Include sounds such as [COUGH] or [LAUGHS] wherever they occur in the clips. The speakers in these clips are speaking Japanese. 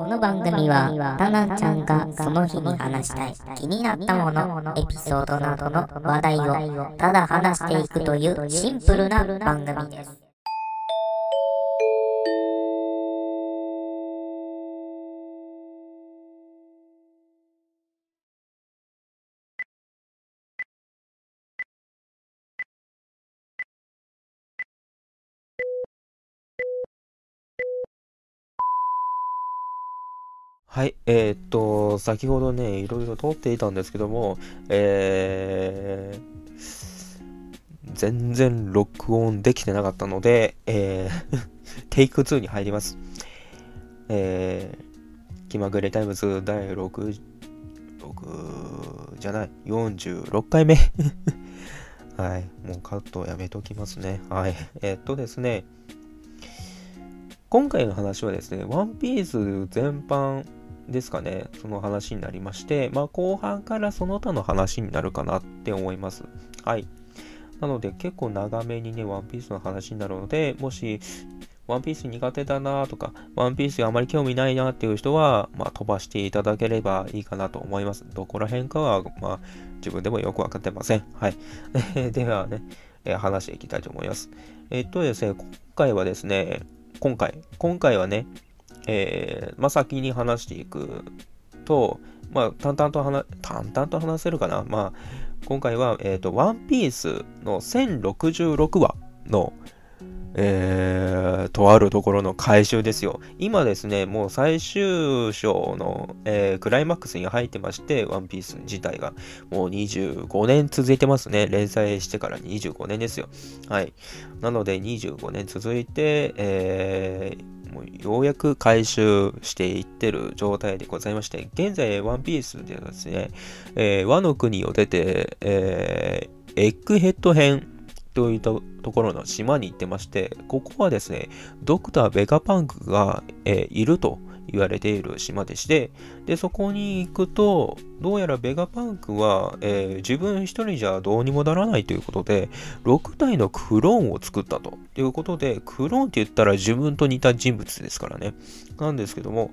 この番組は、タナちゃんがその日に話したい気になったもの、エピソードなどの話題をただ話していくというシンプルな番組です。はい、えーっと、先ほどね、いろいろ撮っていたんですけども、えー全然録音できてなかったので、えーテイク2に入ります。えー、気まぐれタイムズ第6、6じゃない、46回目。[LAUGHS] はい、もうカットやめときますね。はい、えーっとですね、今回の話はですね、ワンピース全般ですかね、その話になりまして、まあ後半からその他の話になるかなって思います。はい。なので結構長めにね、ワンピースの話になるので、もし、ワンピース苦手だなとか、ワンピースがあまり興味ないなっていう人は、まあ飛ばしていただければいいかなと思います。どこら辺かは、まあ自分でもよくわかってません。はい。[LAUGHS] ではね、えー話していきたいと思います。えっとですね、今回はですね、今回、今回はね、えーまあ、先に話していくと、まあ、淡々と話、淡々と話せるかな。まあ、今回は、えっ、と、ワンピースの1066話の、えー、とあるところの回収ですよ。今ですね、もう最終章の、えークライマックスに入ってまして、ワンピース自体がもう25年続いてますね。連載してから25年ですよ。はい。なので25年続いて、えーもうようやく回収していってる状態でございまして、現在、ワンピースではですね、えー和の国を出て、えーエッグヘッド編といったところの島に行ってまして、ここはですね、ドクター・ベガパンクが、えーいると。言われている島でして、で、そこに行くと、どうやらベガパンクは、えー自分一人じゃどうにもならないということで、6体のクローンを作ったということで、クローンって言ったら自分と似た人物ですからね。なんですけども、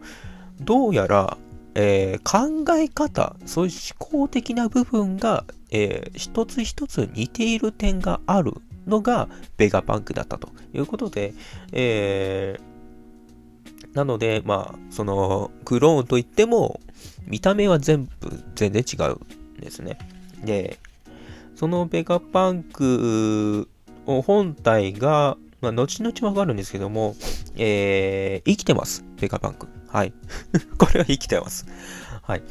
どうやら、えー考え方、そういう思考的な部分が、えー一つ一つ似ている点があるのがベガパンクだったということで、えーなので、まあ、その、クローンといっても、見た目は全部全然違うんですね。で、そのベガパンクを本体が、まあ、後々わかるんですけども、えー生きてます。ベガパンク。はい。[LAUGHS] これは生きてます。はい。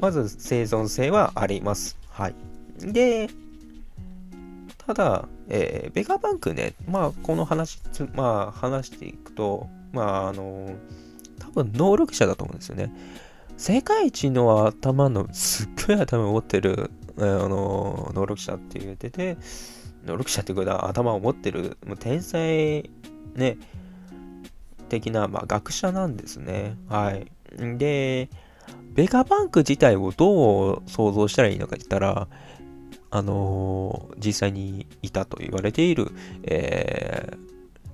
まず生存性はあります。はい。で、ただ、えーベガパンクね、まあ、この話、まあ、話していくと、まあ、あの、多分能力者だと思うんですよね。世界一の頭の、すっごい頭を持ってる、あの、能力者って言ってて、能力者っていうことは頭を持ってる、もう天才、ね、的な、まあ、学者なんですね。はい。で、ベガパンク自体をどう想像したらいいのかって言ったら、あのー実際にいたと言われている、えー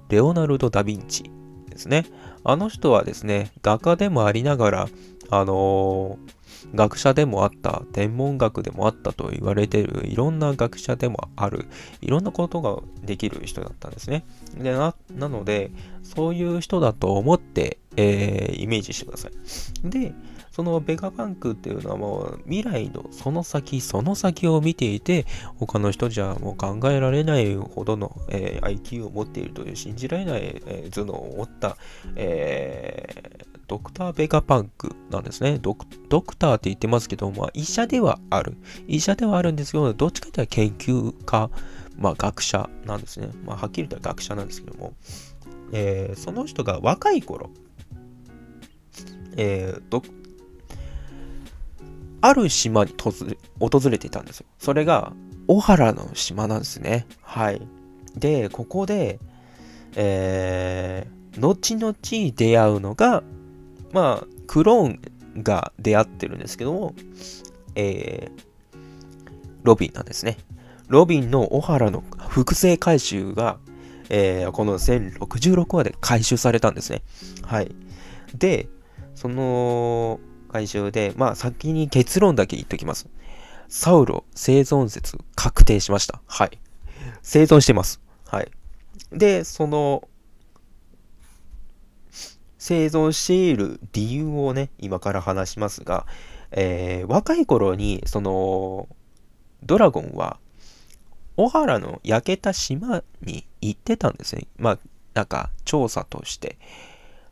レオナルド・ダ・ヴィンチですね。あの人はですね、画家でもありながら、あのー学者でもあった、天文学でもあったと言われている、いろんな学者でもある、いろんなことができる人だったんですね。でななので、そういう人だと思って、えーイメージしてください。で、そのベガパンクっていうのはもう未来のその先その先を見ていて他の人じゃもう考えられないほどの、えー IQ を持っているという信じられない、えー頭脳を持った、えードクター・ベガパンクなんですねドク。ドクターって言ってますけど、まあ、医者ではある。医者ではあるんですけど、どっちかというと研究家、まあ、学者なんですね。まあ、はっきり言ったら学者なんですけども、えーその人が若い頃、えードクある島に訪れていたんですよ。それが、小原の島なんですね。はい。で、ここで、えー、後々出会うのが、まあ、クローンが出会ってるんですけども、えー、ロビンなんですね。ロビンの小原の複製回収が、えーこの1066話で回収されたんですね。はい。で、その回収で、まあ先に結論だけ言っときます。サウロ生存説確定しました。はい。生存してます。はい。で、その、生存している理由をね、今から話しますが、えー、若い頃に、その、ドラゴンは、小原の焼けた島に行ってたんですね。まあ、なんか、調査として。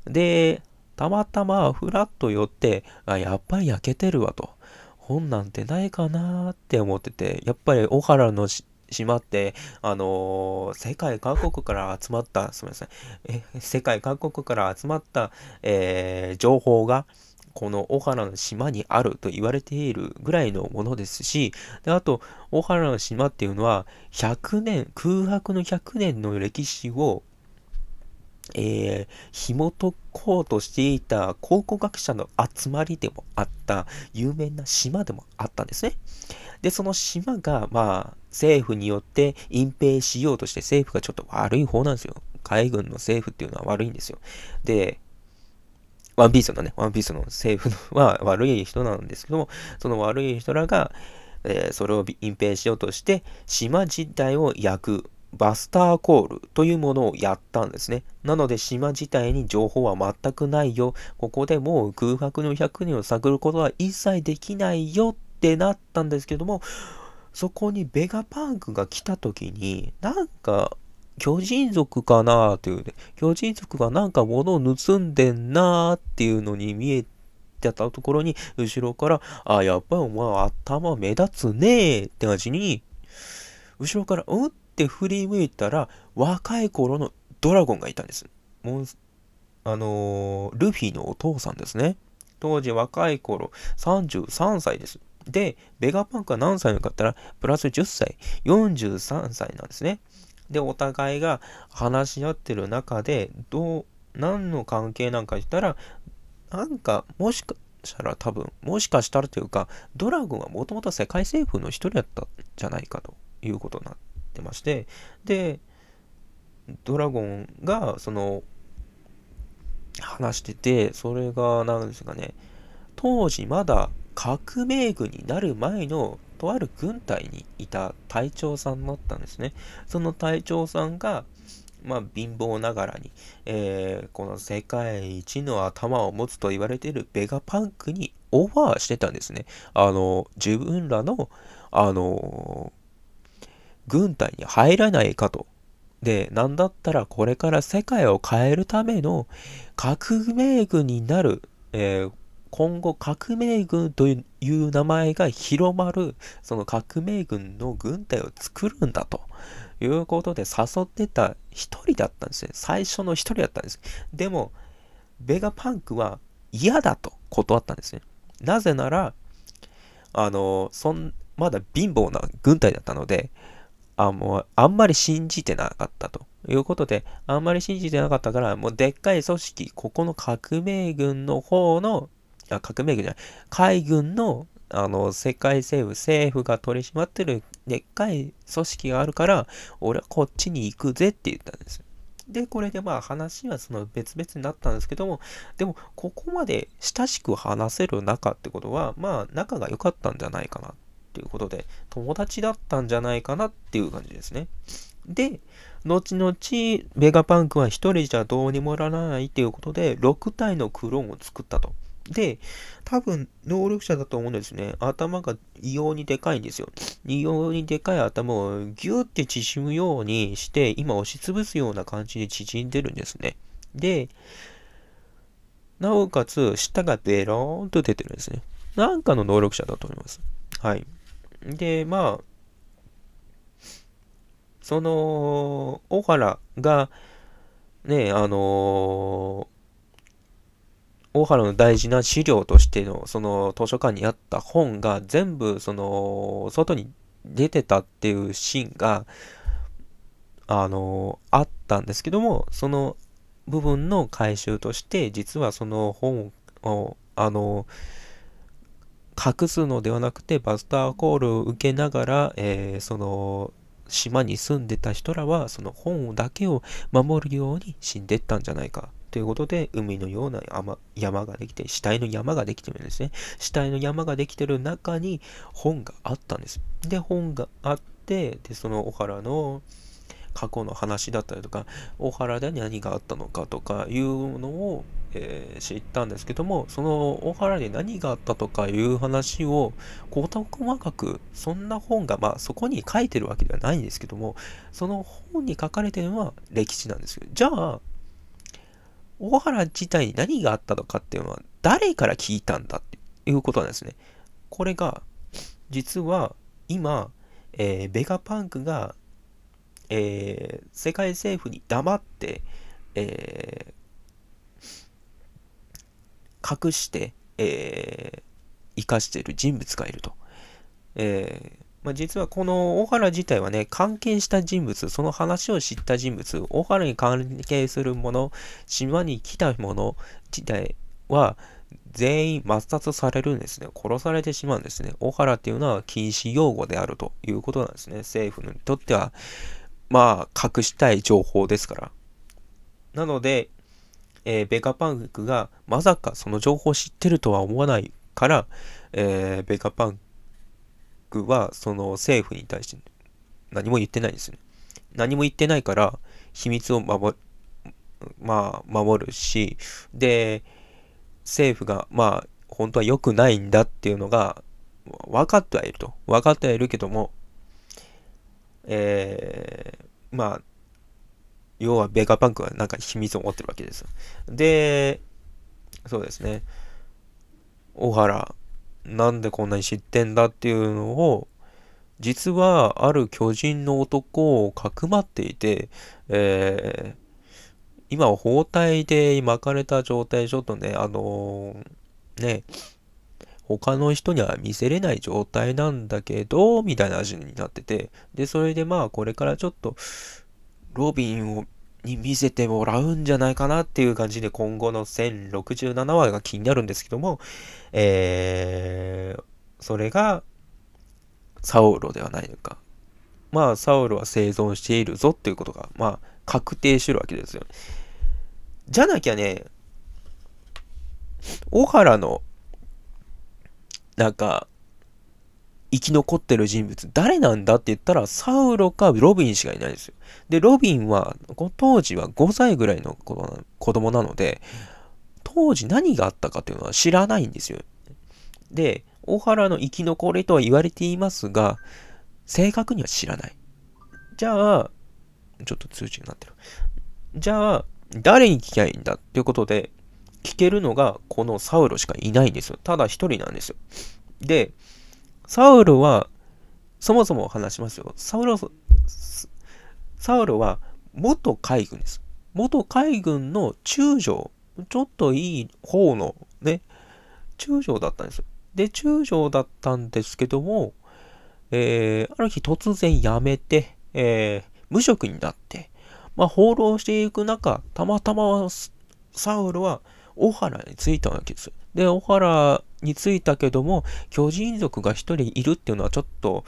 で、たまたまふらっと寄って、あ、やっぱり焼けてるわと。本なんてないかなって思ってて、やっぱり小原の島って、あのー、世界各国から集まった、すみません、え世界各国から集まった、えー、情報が、この小原の島にあると言われているぐらいのものですし、であと、小原の島っていうのは、100年、空白の100年の歴史を、えー、紐解こうとしていた考古学者の集まりでもあった有名な島でもあったんですね。で、その島が、まあ、政府によって隠蔽しようとして政府がちょっと悪い方なんですよ。海軍の政府っていうのは悪いんですよ。で、ワンピースのね、ワンピースの政府は悪い人なんですけども、その悪い人らが、えー、それを隠蔽しようとして、島自体を焼く、バスターコールというものをやったんですね。なので島自体に情報は全くないよ。ここでもう空白の100年を探ることは一切できないよってなったんですけども、そこにベガパンクが来た時に、なんか巨人族かなーっていうね、巨人族がなんか物を盗んでんなーっていうのに見えてたところに、後ろから、あ、やっぱりお前頭目立つねーって感じに、後ろから、うんって振り向いたら、若い頃のドラゴンがいたんです。もう、あのー、ルフィのお父さんですね。当時若い頃、33歳です。で、ベガパンクは何歳のかったら、プラス10歳、43歳なんですね。で、お互いが話し合ってる中で、どう、何の関係なんか言ったら、なんか、もしかしたら多分、もしかしたらというか、ドラゴンはもともと世界政府の一人だったんじゃないかということになってまして、で、ドラゴンが、その、話してて、それが、なんですかね、当時まだ革命軍になる前のとある軍隊にいた隊長さんだったんですね。その隊長さんが、まあ、貧乏ながらに、えー、この世界一の頭を持つと言われているベガパンクにオファーしてたんですね。あの、自分らの、あの、軍隊に入らないかと。で、なんだったらこれから世界を変えるための革命軍になる、えー、今後革命軍という名前が広まる、その革命軍の軍隊を作るんだということで誘ってた一人だったんですね。最初の一人だったんです。でも、ベガパンクは嫌だと断ったんですね。なぜなら、あの、そん、まだ貧乏な軍隊だったので、あ、もう、あんまり信じてなかったということで、あんまり信じてなかったから、もうでっかい組織、ここの革命軍の方のあ革命軍じゃない、海軍のあの世界政府、政府が取り締まってるでっかい組織があるから、俺はこっちに行くぜって言ったんです。で、これでまあ話はその別々になったんですけども、でもここまで親しく話せる仲ってことは、まあ仲が良かったんじゃないかなっていうことで、友達だったんじゃないかなっていう感じですね。で、後々、ベガパンクは一人じゃどうにもならないっていうことで、6体のクローンを作ったと。で、多分、能力者だと思うんですね。頭が異様にでかいんですよ。異様にでかい頭をギューって縮むようにして、今押しつぶすような感じで縮んでるんですね。で、なおかつ、舌がベローンと出てるんですね。なんかの能力者だと思います。はい。で、まあ、その、小原が、ね、あの大原の大事な資料としての、その図書館にあった本が全部、その、外に出てたっていうシーンが、あの、あったんですけども、その部分の回収として、実はその本を、あの、隠すのではなくて、バスターコールを受けながら、えー、その、島に住んでた人らは、その本だけを守るように死んでったんじゃないかということで、海のような山ができて、死体の山ができてるんですね。死体の山ができてる中に本があったんです。で、本があって、で、その小原の過去の話だったりとか、大原で何があったのかとかいうのを、えー、知ったんですけども、その大原で何があったとかいう話を、事細かく、そんな本が、まあそこに書いてるわけではないんですけども、その本に書かれてるのは歴史なんですよ。じゃあ、大原自体に何があったのかっていうのは、誰から聞いたんだっていうことなんですね。これが、実は今、えー、ベガパンクがえー、世界政府に黙って、えー、隠して、えー、生かしている人物がいると。えまあ、実はこの大原自体はね、関係した人物、その話を知った人物、大原に関係するもの、島に来たもの自体は、全員抹殺されるんですね。殺されてしまうんですね。大原っていうのは禁止用語であるということなんですね。政府にとっては、まあ、隠したい情報ですから。なので、えー、ベガパンクがまさかその情報を知ってるとは思わないから、えー、ベガパンクはその政府に対して何も言ってないんですね。何も言ってないから秘密を守まあ、守るし、で、政府がまあ本当は良くないんだっていうのが分かってはいると。分かってはいるけども、えー、まあ、要はベガパンクはなんか秘密を持ってるわけです。で、そうですね。小原、なんでこんなに知ってんだっていうのを、実はある巨人の男をかくまっていて、えー、今は包帯で巻かれた状態、ちょっとね、あのー、ね、他の人には見せれない状態なんだけど、みたいな味になってて、で、それでまあ、これからちょっと、ロビンを、に見せてもらうんじゃないかなっていう感じで、今後の1067話が気になるんですけども、えー、それが、サウロではないのか。まあ、サウロは生存しているぞっていうことが、まあ、確定してるわけですよ。じゃなきゃね、小原のなんか、生き残ってる人物、誰なんだって言ったら、サウロかロビンしかいないんですよ。で、ロビンは、当時は5歳ぐらいの子供なので、当時何があったかっていうのは知らないんですよ。で、大原の生き残りとは言われていますが、正確には知らない。じゃあ、ちょっと通知になってる。じゃあ、誰に聞きゃいいんだっていうことで、聞けるのがこのサウロしかいないんですよ。ただ一人なんですよ。で、サウロは、そもそも話しますよ。サウロ、サウロは元海軍です。元海軍の中将。ちょっといい方のね、中将だったんですよ。で、中将だったんですけども、えー、ある日突然辞めて、えー、無職になって、まあ、放浪していく中、たまたまサウロは小原に着いたわけです。で、小原に着いたけども、巨人族が一人いるっていうのはちょっと、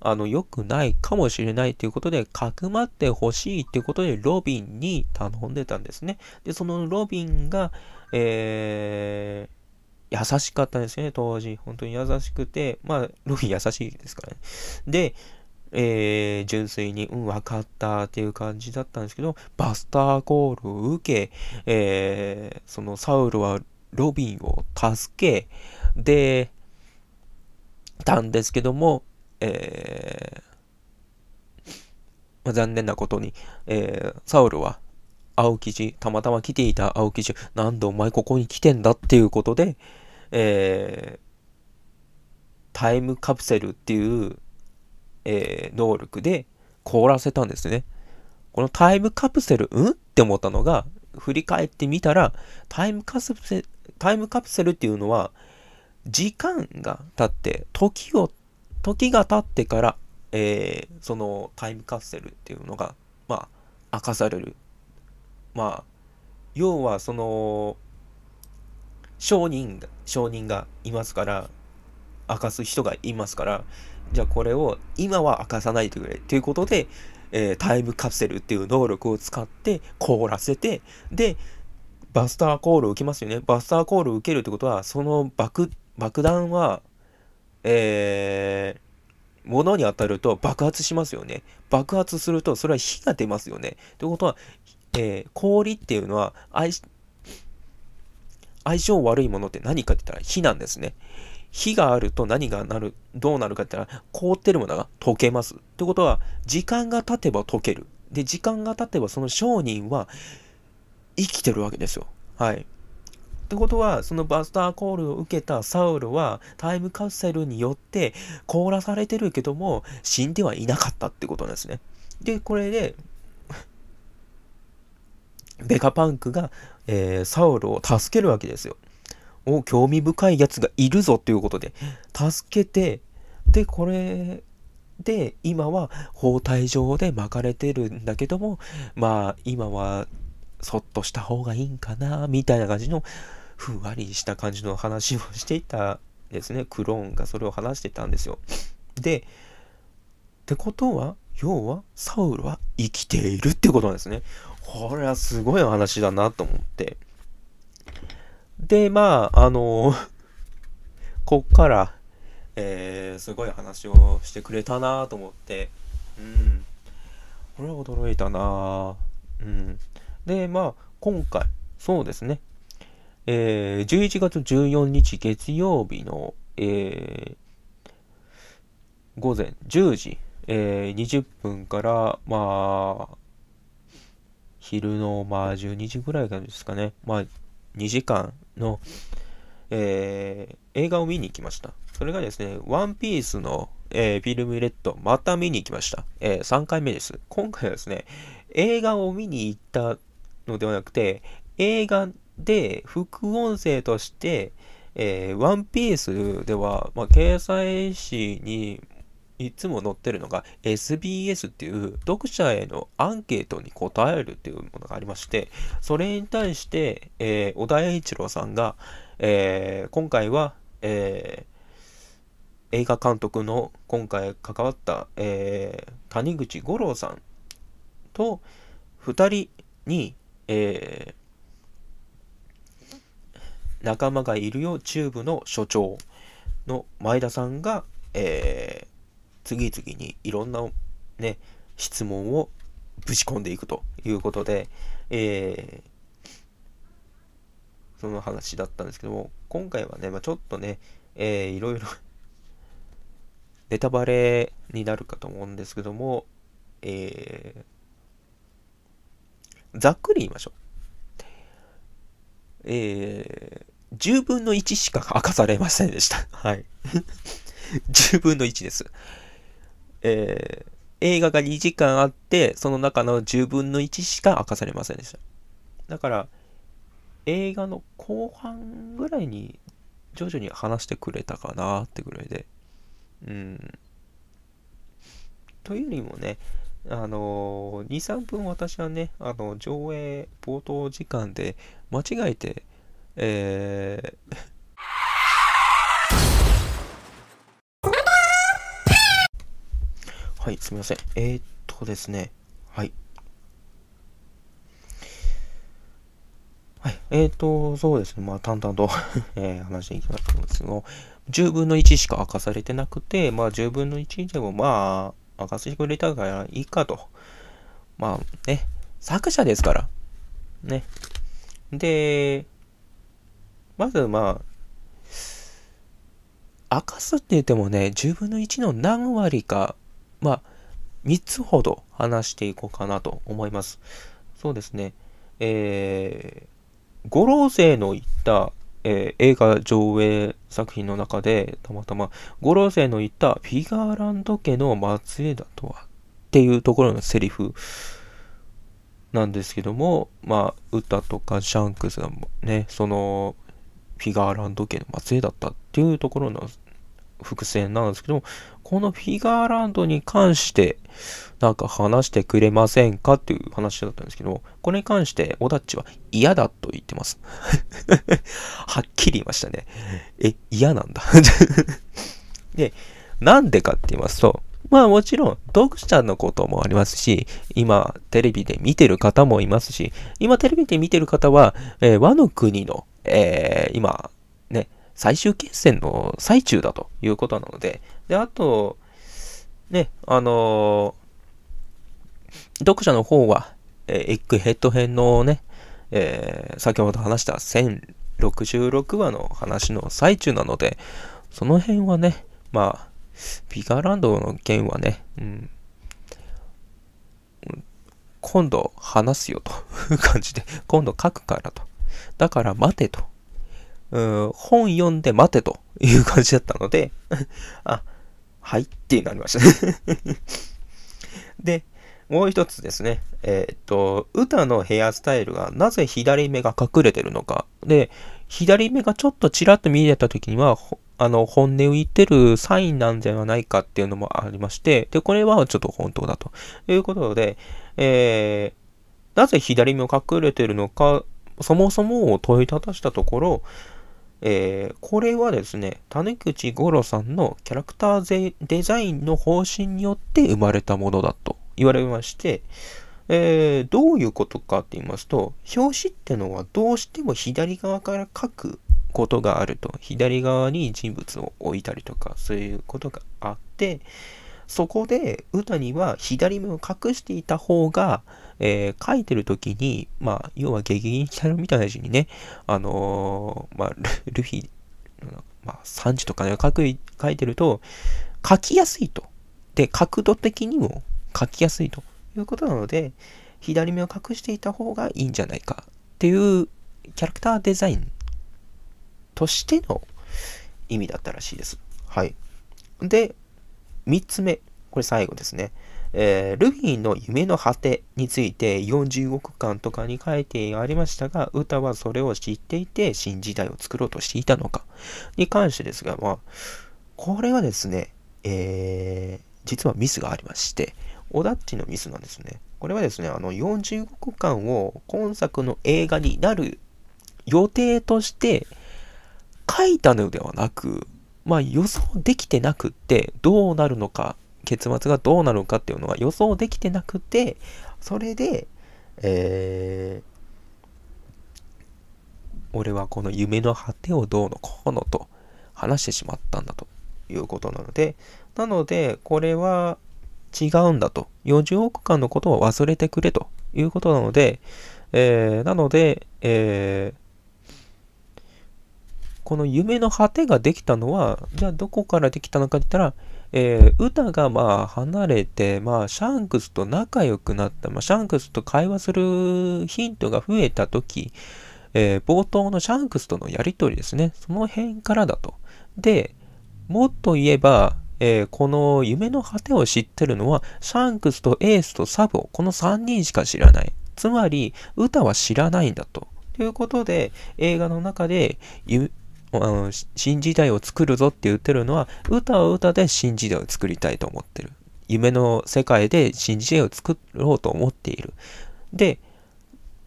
あの、良くないかもしれないということで、かくまってほしいっていうことで、ロビンに頼んでたんですね。で、そのロビンが、えー、優しかったんですよね、当時。本当に優しくて、まあ、ロビン優しいですからね。で、えー、純粋に、うん、分かったっていう感じだったんですけど、バスターコールを受け、えー、そのサウルはロビンを助け、で、たんですけども、えー、まあ、残念なことに、えー、サウルは青生地、たまたま来ていた青生地、なんでお前ここに来てんだっていうことで、えー、タイムカプセルっていうえー、能力で凍らせたんですね。このタイムカプセル、うん？って思ったのが、振り返ってみたら、タイムカプセル、タイムカプセルっていうのは、時間が経って、時を、時が経ってから、えー、そのタイムカプセルっていうのが、まあ、明かされる。まあ、要はその、証人が、証人がいますから、明かす人がいますから、じゃあこれを今は明かさないでくれということで、えー、タイムカプセルっていう能力を使って凍らせて、で、バスターコールを受けますよね。バスターコールを受けるってことは、その爆、爆弾は、えー、物に当たると爆発しますよね。爆発すると、それは火が出ますよね。ということは、えー、氷っていうのは相、相性悪いものって何かって言ったら火なんですね。火があると何がなる、どうなるかって言ったら、凍ってるものが溶けます。ってことは、時間が経てば溶ける。で、時間が経てばその商人は生きてるわけですよ。はい。ってことは、そのバスターコールを受けたサウルはタイムカプセルによって凍らされてるけども死んではいなかったってことなんですね。で、これで、[LAUGHS] ベカパンクが、えー、サウルを助けるわけですよ。お、興味深いやつがいるぞっていうことで、助けて、で、これで、今は包帯状で巻かれてるんだけども、まあ、今はそっとした方がいいんかな、みたいな感じの、ふんわりした感じの話をしていたですね。クローンがそれを話してたんですよ。で、ってことは、要は、サウルは生きているってことなんですね。これはすごい話だなと思って。で、まあ、あの [LAUGHS] こっから、えー、すごい話をしてくれたなと思って、うん。これは驚いたなうん。で、まあ、今回、そうですね。えー、11月14日月曜日の、えー、午前10時、えー、20分から、まあ、昼の、まあ、12時ぐらいかですかね。まあ、2時間の、えー、映画を見に行きました。それがですね、ワンピースの、えー、フィルムレッド、また見に行きました。えー、3回目です。今回はですね、映画を見に行ったのではなくて、映画で副音声として、えー、ワンピースでは、まあ、掲載誌にいつも載ってるのが SBS っていう読者へのアンケートに答えるっていうものがありまして、それに対して、えー、小田栄一郎さんが、えー、今回は、えー、映画監督の今回関わった、え谷口五郎さんと2人に、え仲間がいるよチューブの所長の前田さんが、え次々にいろんなね、質問をぶち込んでいくということで、えー、その話だったんですけども、今回はね、まあ、ちょっとね、えー、いろいろ [LAUGHS] ネタバレになるかと思うんですけども、えー、ざっくり言いましょう。えー、10分の1しか明かされませんでした。はい。[LAUGHS] 10分の1です。えー、映画が2時間あって、その中の10分の1しか明かされませんでした。だから、映画の後半ぐらいに徐々に話してくれたかなってぐらいで。うん。というよりもね、あのー、2、3分私はね、あの、上映冒頭時間で間違えて、えーはい、すみません。えー、っとですね。はい。はい。えー、っと、そうですね。まあ、淡々と [LAUGHS] えー、話していきたいと思うんですけど、10分の1しか明かされてなくて、まあ、10分の1でも、まあ、明かしてくれたからいいかと。まあ、ね、作者ですから。ね。で、まず、まあ、明かすって言ってもね、10分の1の何割かまあ、3つほど話していこうかなと思います。そうですね。えー、五老星の言った、えー、映画上映作品の中で、たまたま、五老星の言ったフィガーランド家の末裔だとはっていうところのセリフなんですけども、まあ、歌とかシャンクスがね、その、フィガーランド家の末裔だったっていうところの伏線なんですけども、このフィガーランドに関して、なんか話してくれませんかっていう話だったんですけど、これに関してオダッチは嫌だと言ってます。[LAUGHS] はっきり言いましたね。え、嫌なんだ [LAUGHS] で、なんでかって言いますと、まあもちろん読者のこともありますし、今テレビで見てる方もいますし、今テレビで見てる方は、えー、和の国の、えー、今、最終決戦の最中だということなので、で、あと、ね、あのー、読者の方は、えー、エッグヘッド編のね、えー、先ほど話した1066話の話の最中なので、その辺はね、まあ、ピガーランドの件はね、うん、今度話すよという感じで、今度書くからと。だから待てと。うん、本読んで待てという感じだったので、[LAUGHS] あ、はいってなりました [LAUGHS] で、もう一つですね。えー、っと、歌のヘアスタイルがなぜ左目が隠れてるのか。で、左目がちょっとちらっと見えた時には、あの、本音を言ってるサインなんじゃないかっていうのもありまして、で、これはちょっと本当だということで、えー、なぜ左目を隠れてるのか、そもそもを問いただしたところ、えー、これはですね、種口五郎さんのキャラクターデザインの方針によって生まれたものだと言われまして、えー、どういうことかって言いますと、表紙ってのはどうしても左側から書くことがあると。左側に人物を置いたりとか、そういうことがあって、そこで歌には左目を隠していた方が、えー、書いてる時に、まあ、要は激減したみたいな字にね、あのー、まあ、ルフィ、まあ、3時とかね、書く書いてると、書きやすいと。で、角度的にも書きやすいということなので、左目を隠していた方がいいんじゃないかっていうキャラクターデザインとしての意味だったらしいです。はい。で、3つ目。これ最後ですね。えー、ルフィの夢の果てについて40億巻とかに書いてありましたが、歌はそれを知っていて新時代を作ろうとしていたのかに関してですが、まあ、これはですね、えー、実はミスがありまして、オダッチのミスなんですね。これはですね、あの40億巻を今作の映画になる予定として書いたのではなく、まあ予想できてなくって、どうなるのか結末がどうなるかっていうのは予想できてなくて、それで、えー、俺はこの夢の果てをどうのこうのと話してしまったんだということなので、なので、これは違うんだと。40億間のことを忘れてくれということなので、えー、なので、えー、この夢の果てができたのは、じゃあどこからできたのかって言ったら、えー、ウタがまあ離れて、まあシャンクスと仲良くなった、まあシャンクスと会話するヒントが増えた時、えー、冒頭のシャンクスとのやりとりですね。その辺からだと。で、もっと言えば、えー、この夢の果てを知ってるのは、シャンクスとエースとサボ、この3人しか知らない。つまり、ウタは知らないんだと。ということで、映画の中で、あの新時代を作るぞって言ってるのは、歌は歌で新時代を作りたいと思ってる。夢の世界で新時代を作ろうと思っている。で、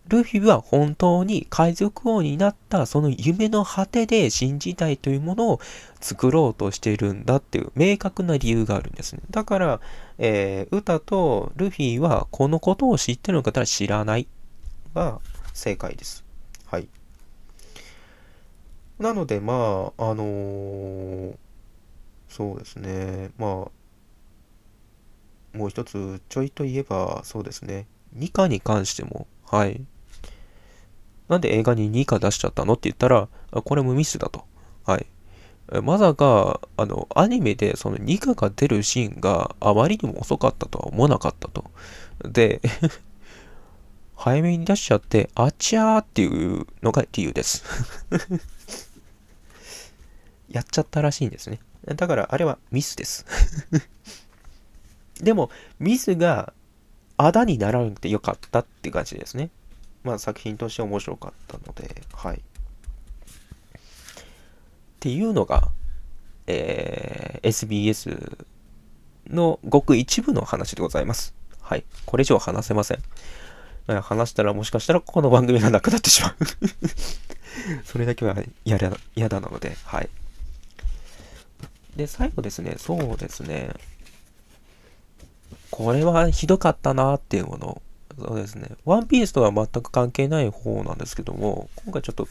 ルフィは本当に海賊王になったその夢の果てで新時代というものを作ろうとしているんだっていう明確な理由があるんですね。だから、えー、歌とルフィはこのことを知ってるのかたら知らないが正解です。はい。なので、まあ、あのー、そうですね、まあ、もう一つちょいと言えば、そうですね、2課に関しても、はい。なんで映画に2課出しちゃったの？って言ったら、これもミスだと。はい。まさか、あの、アニメでその2課が出るシーンがあまりにも遅かったとは思わなかったと。で、[LAUGHS] 早めに出しちゃって、あちゃーっていうのが理由ですやっちゃったらしいんですね。だからあれはミスです [LAUGHS] でも、ミスがあだにならなくてよかったって感じですね。まあ作品として面白かったので、はい。っていうのが、えー、SBS のごく一部の話でございます。はい。これ以上話せません。話したらもしかしたらこの番組がなくなってしまう [LAUGHS] それだけは嫌だ嫌だなので、はい。で、最後ですね、そうですね。これはひどかったなっていうもの。そうですね。ワンピースとは全く関係ない方なんですけども、今回ちょっと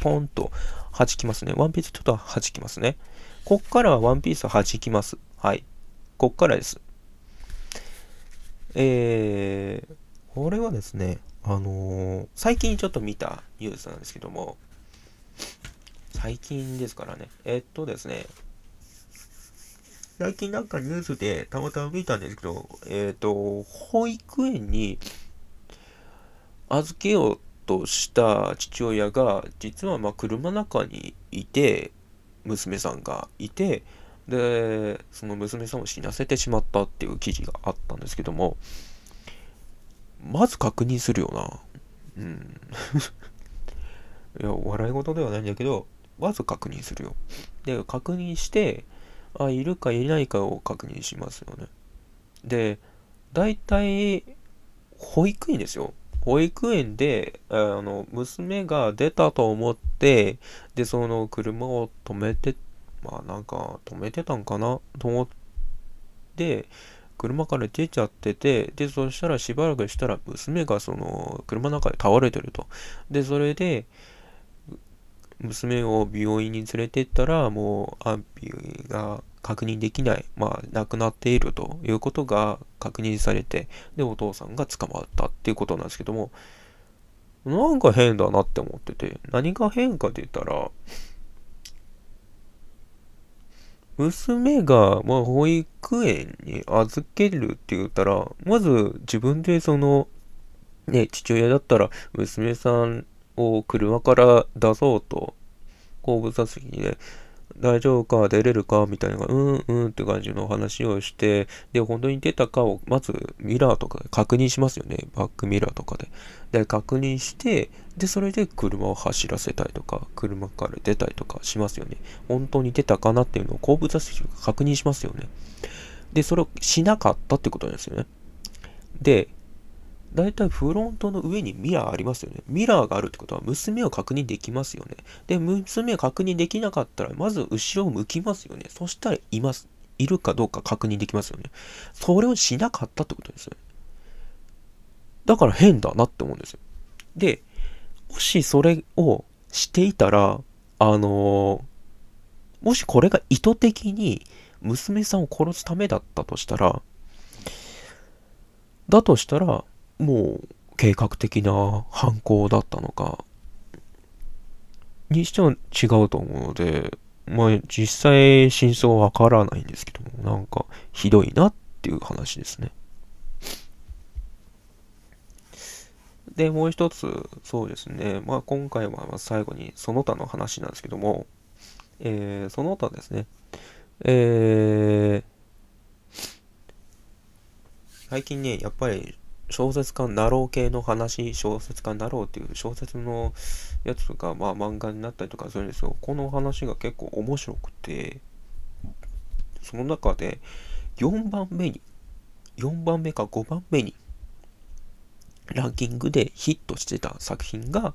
ポンと弾きますね。ワンピースちょっと弾きますね。こっからはワンピース弾きます。はい。こっからです。えー、これはですね、あのー、最近ちょっと見たニュースなんですけども、最近ですからね。え、っとですね、最近なんかニュースでたまたま見たんですけど、えっ、ー、と、保育園に預けようとした父親が、実はま車の中にいて、娘さんがいて、で、その娘さんを死なせてしまったっていう記事があったんですけども、まず確認するよな。うん。[LAUGHS] いや、笑い事ではないんだけど、まず確認するよ。で、確認して、あ、いるかいないかを確認しますよね。で、大体、保育園ですよ。保育園で、あの、娘が出たと思って、で、その車を止めて、まあなんか止めてたんかな？と思って、車から出ちゃってて、で、そしたらしばらくしたら娘がその車の中で倒れてると。で、それで、娘を病院に連れてったら、もう安否が確認できない、まあ、亡くなっているということが確認されて、で、お父さんが捕まったっていうことなんですけども、なんか変だなって思ってて、何が変かって言ったら、娘が、まあ、保育園に預けるって言ったら、まず自分でその、ね、父親だったら、娘さんを車から出そうと、後部座席で、大丈夫か出れるかみたいなのが、うんうんって感じの話をして、で、本当に出たかを、まずミラーとかで確認しますよね。バックミラーとかで。で、確認して、で、それで車を走らせたりとか、車から出たりとかしますよね。本当に出たかなっていうのを後部座席が確認しますよね。で、それをしなかったってことなんですよね。で、だいいフロントの上にミラーありますよね。ミラーがあるってことは娘を確認できますよね。で、娘を確認できなかったら、まず後ろを向きますよね。そしたらいます。いるかどうか確認できますよね。それをしなかったってことですよね。だから変だなって思うんですよ。で、もしそれをしていたら、あのー、もしこれが意図的に娘さんを殺すためだったとしたら、だとしたら、もう計画的な犯行だったのか、にしては違うと思うので、まあ実際真相はわからないんですけども、なんかひどいなっていう話ですね。で、もう一つ、そうですね。まあ今回は最後にその他の話なんですけども、えー、その他ですね。えー、最近ね、やっぱり小説家になろう系の話、小説家になろうっていう小説のやつとか、まあ漫画になったりとかするんですよ。この話が結構面白くて、その中で4番目に、4番目か5番目にランキングでヒットしてた作品が、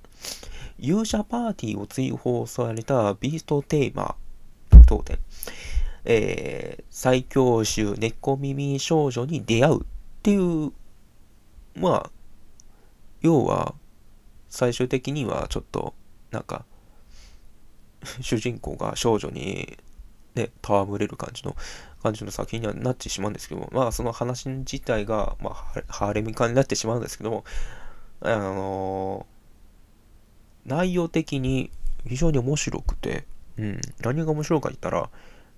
勇者パーティーを追放されたビーストテーマ当店、えー、最強種猫耳少女に出会うっていうまあ、要は、最終的にはちょっと、なんか、[LAUGHS] 主人公が少女に、ね、戯れる感じの、感じの作品にはなってしまうんですけども、まあ、その話自体が、まあ、ハーレミ化になってしまうんですけども、あのー、内容的に非常に面白くて、うん、何が面白いか言ったら、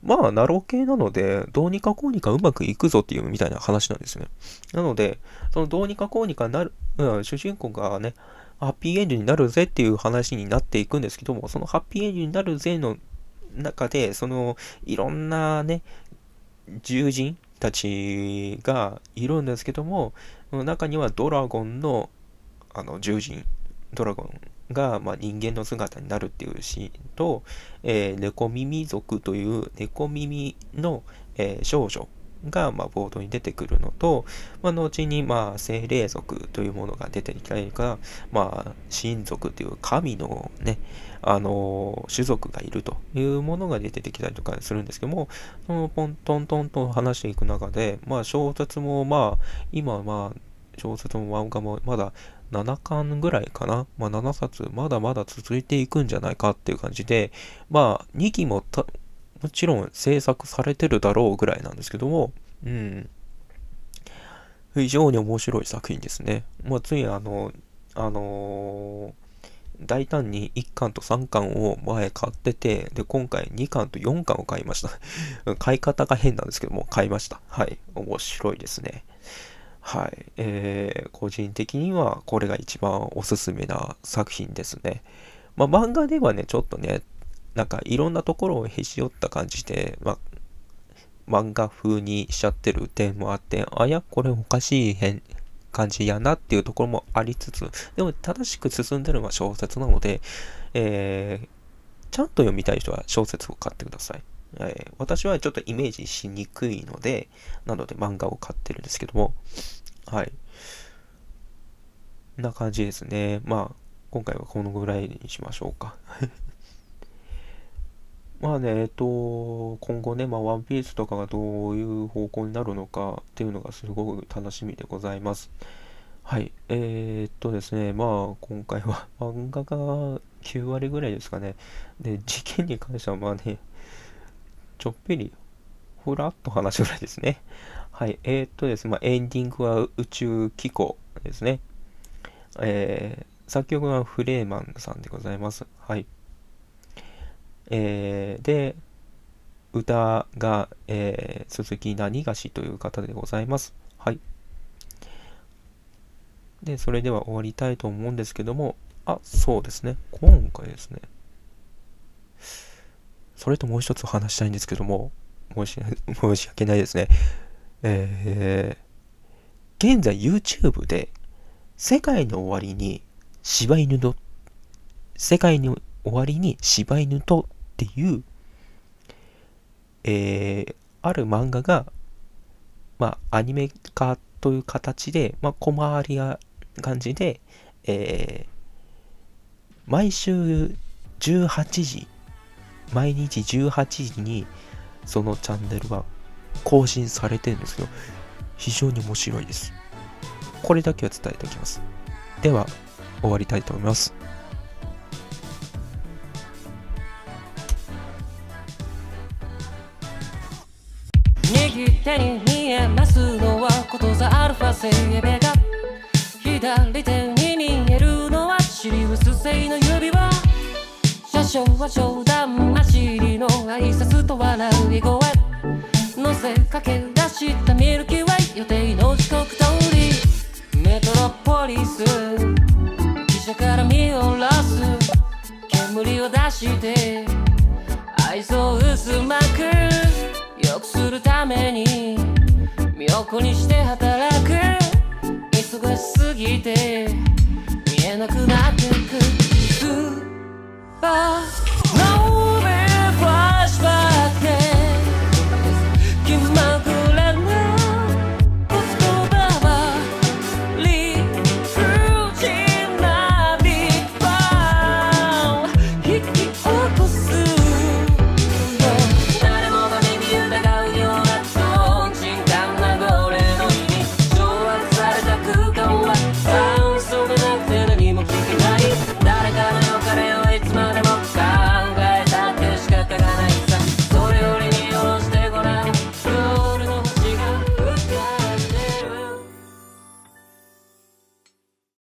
まあ、ナロ系なので、どうにかこうにかうまくいくぞっていうみたいな話なんですね。なので、そのどうにかこうにかなる、うん、主人公がね、ハッピーエンドになるぜっていう話になっていくんですけども、そのハッピーエンドになるぜの中で、その、いろんなね、獣人たちがいるんですけども、中にはドラゴンの、あの、獣人、ドラゴンが、まあ、人間の姿になるっていうシーンと、えー、猫耳族という猫耳の、えー、少女が、まあ、ボードに出てくるのと、まあ、後に、まあ、精霊族というものが出てきたりか、まあ、神族という神のね、あの種族がいるというものが出てきたりとかするんですけども、そのポントントンと話していく中で、まあ、小説も、まあ、今、まあ、小説も漫画もまだ7巻ぐらいかな？まあ、7冊、まだまだ続いていくんじゃないかっていう感じで、まあ、2期ももちろん制作されてるだろうぐらいなんですけども、うん。非常に面白い作品ですね。まあ、ついあの、あのー、大胆に1巻と3巻を前買ってて、で、今回2巻と4巻を買いました。[LAUGHS] 買い方が変なんですけども、買いました。はい。面白いですね。はい。えー、個人的にはこれが一番おすすめな作品ですね。まあ、漫画ではね、ちょっとね、なんかいろんなところをへし折った感じで、まあ、漫画風にしちゃってる点もあって、あ、いや、これおかしい変感じやなっていうところもありつつ、でも正しく進んでるのは小説なので、えー、ちゃんと読みたい人は小説を買ってください。えー、私はちょっとイメージしにくいので、なので漫画を買ってるんですけども、はい。な感じですね。まあ、今回はこのぐらいにしましょうか。[LAUGHS] まあね、えっと、今後ね、まあ、ワンピースとかがどういう方向になるのかっていうのがすごく楽しみでございます。はい。えー、っとですね、まあ、今回は漫画が9割ぐらいですかね。で、事件に関してはまあね、ちょっぴり、ふらっと話すぐらいですね。はい。えー、っとですね、まあ、エンディングは宇宙機構ですね。えー、作曲はフレーマンさんでございます。はい。えー、で、歌が、えー、鈴木何がしという方でございます。はい。で、それでは終わりたいと思うんですけども、あ、そうですね。今回ですね。それともう一つ話したいんですけども、申し [LAUGHS] 申し訳ないですね。えー、現在 YouTube で、世界の終わりに柴犬の、世界の終わりに柴犬とっていう、えー、ある漫画が、まあ、アニメ化という形で、まあ、小回りが感じで、えー、毎週18時、毎日18時に、そのチャンネルは更新されてるんですけど、非常に面白いです。これだけは伝えておきます。では、終わりたいと思います。右手に見えますのはことざアルファセイエベが左手に見えるのはシリウス星の指輪車掌は冗談交じりの挨拶と笑い声乗せかけ出したミルキーウェイ予定の時刻通りメトロポリス汽車から見下ろす煙を出して。愛想薄まく良くするために身を粉にして働く。忙しすぎて見えなくなってく。pas.